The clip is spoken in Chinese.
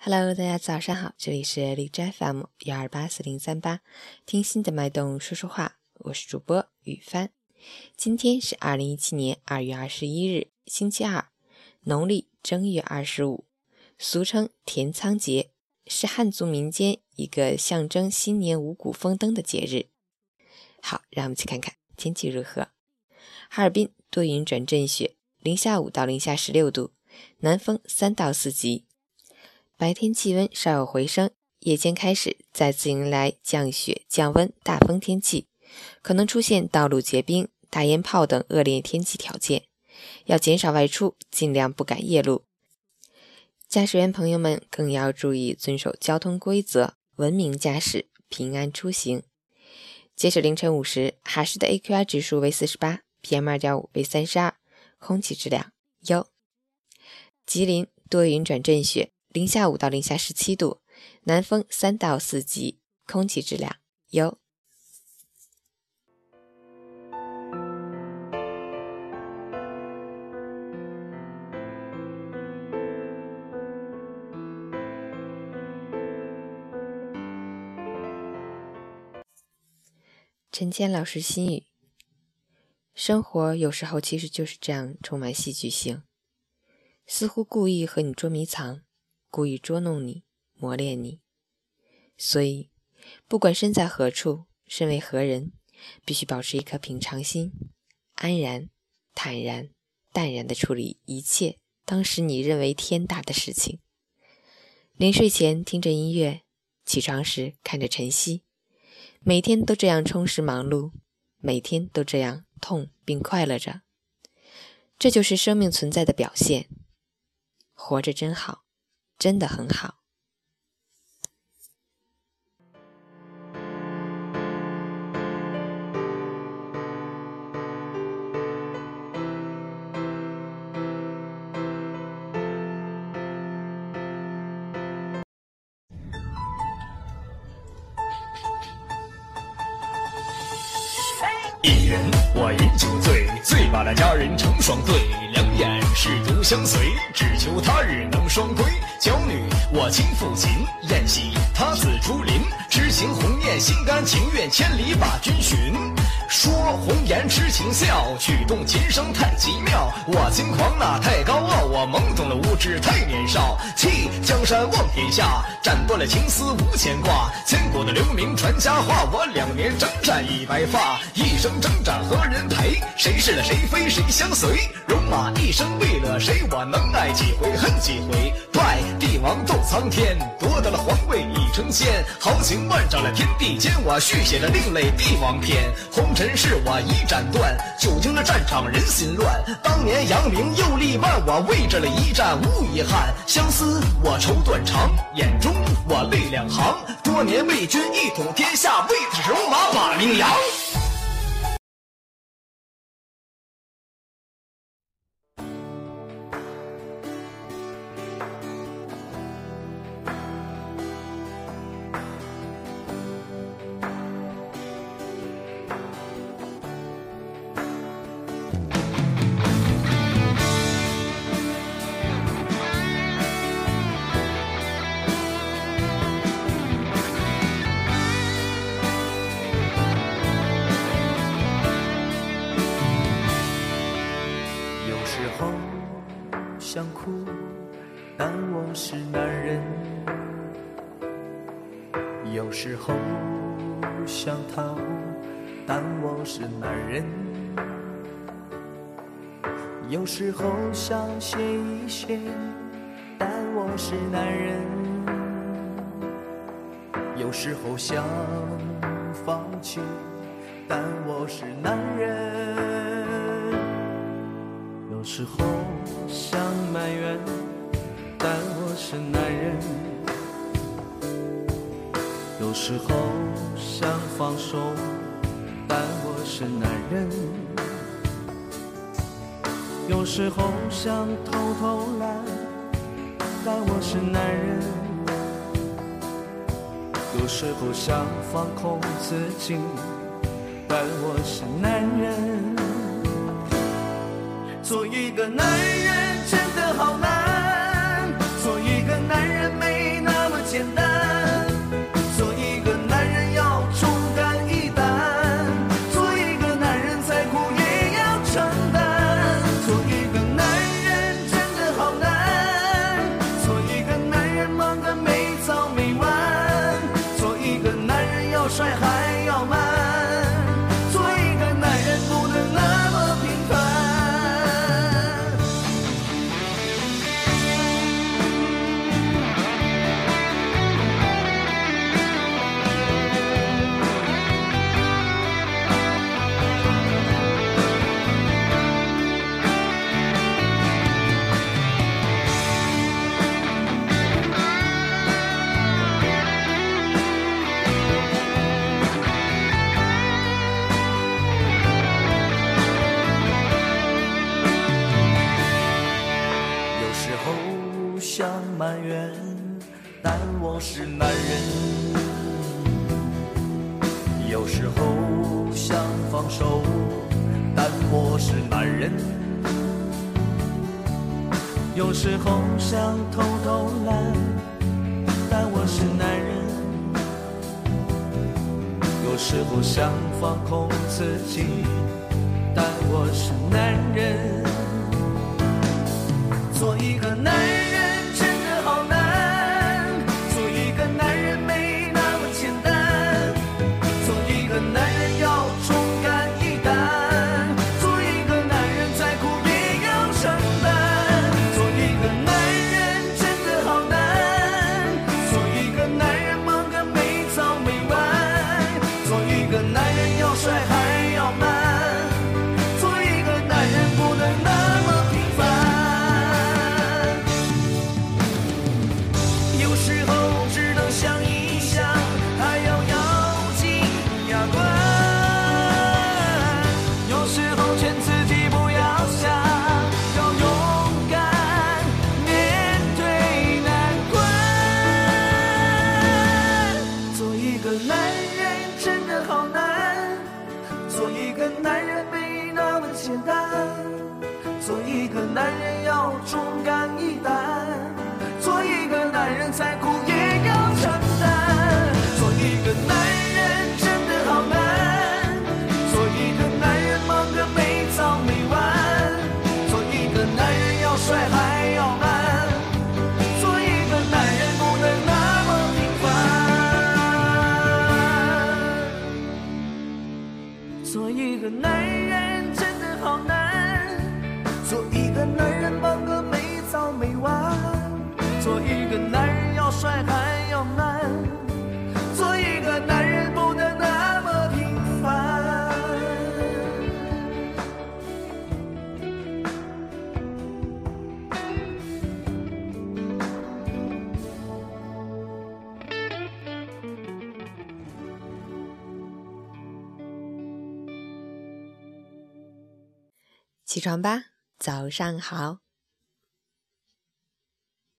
Hello，大家早上好，这里是荔枝 FM 幺二八四零三八，听心的脉动说说话，我是主播雨帆。今天是二零一七年二月二十一日，星期二，农历正月二十五，俗称田仓节，是汉族民间一个象征新年五谷丰登的节日。好，让我们去看看天气如何。哈尔滨多云转阵雪，零下五到零下十六度，南风三到四级。白天气温稍有回升，夜间开始再次迎来降雪、降温、大风天气，可能出现道路结冰、大烟炮等恶劣天气条件，要减少外出，尽量不赶夜路。驾驶员朋友们更要注意遵守交通规则，文明驾驶，平安出行。截止凌晨五时，哈市的 AQI 指数为四十八，PM 二点五为三十二，空气质量优。吉林多云转阵雪。零下五到零下十七度，南风三到四级，空气质量优。陈谦老师心语：生活有时候其实就是这样，充满戏剧性，似乎故意和你捉迷藏。故意捉弄你，磨练你，所以不管身在何处，身为何人，必须保持一颗平常心，安然、坦然、淡然地处理一切当时你认为天大的事情。临睡前听着音乐，起床时看着晨曦，每天都这样充实忙碌，每天都这样痛并快乐着，这就是生命存在的表现。活着真好。真的很好。一人我饮酒醉，醉把那佳人成双对，两眼是独相随，只求他日能双归。轻抚琴，宴席他自竹林，痴情鸿雁心甘情愿，千里把君寻。说红颜痴情笑，曲动琴声太奇妙。我轻狂那太高傲，我懵懂了无知太年少。弃江山望天下，斩断了情丝无牵挂。千古的留名传佳话，我两年征战已白发，一生征战何人陪？谁是了谁非谁相随？戎马一生为了谁？我能爱几回恨几回？拜帝王斗苍天，夺得了皇位成仙。豪情万丈了天地间，我续写了另类帝王篇。红。尘事我已斩断，久经了战场人心乱。当年扬名又立万，我为这了一战无遗憾。相思我愁断肠，眼中我泪两行。多年为君一统天下，为他戎马把名扬。是男人；有时候想逃，但我是男人；有时候想歇一歇，但我是男人；有时候想放弃，但我是男人；有时候。是男人；有时候想放手，但我是男人；有时候想偷偷懒，但我是男人；有时候想放空自己，但我是男人。做一个男人真的好难，人；有时候想偷偷懒，但我是男人；有时候想放空自己，但我是男人。做一个男人。简单。做一个男人要忠肝义胆，做一个男人再苦也要承担。做一个男人真的好难，做一个男人忙个没早没晚，做一个男人要帅还要慢做一个男人不能那么平凡。做一个男一个男人要帅还要 man，做一个男人不能那么平凡。起床吧，早上好。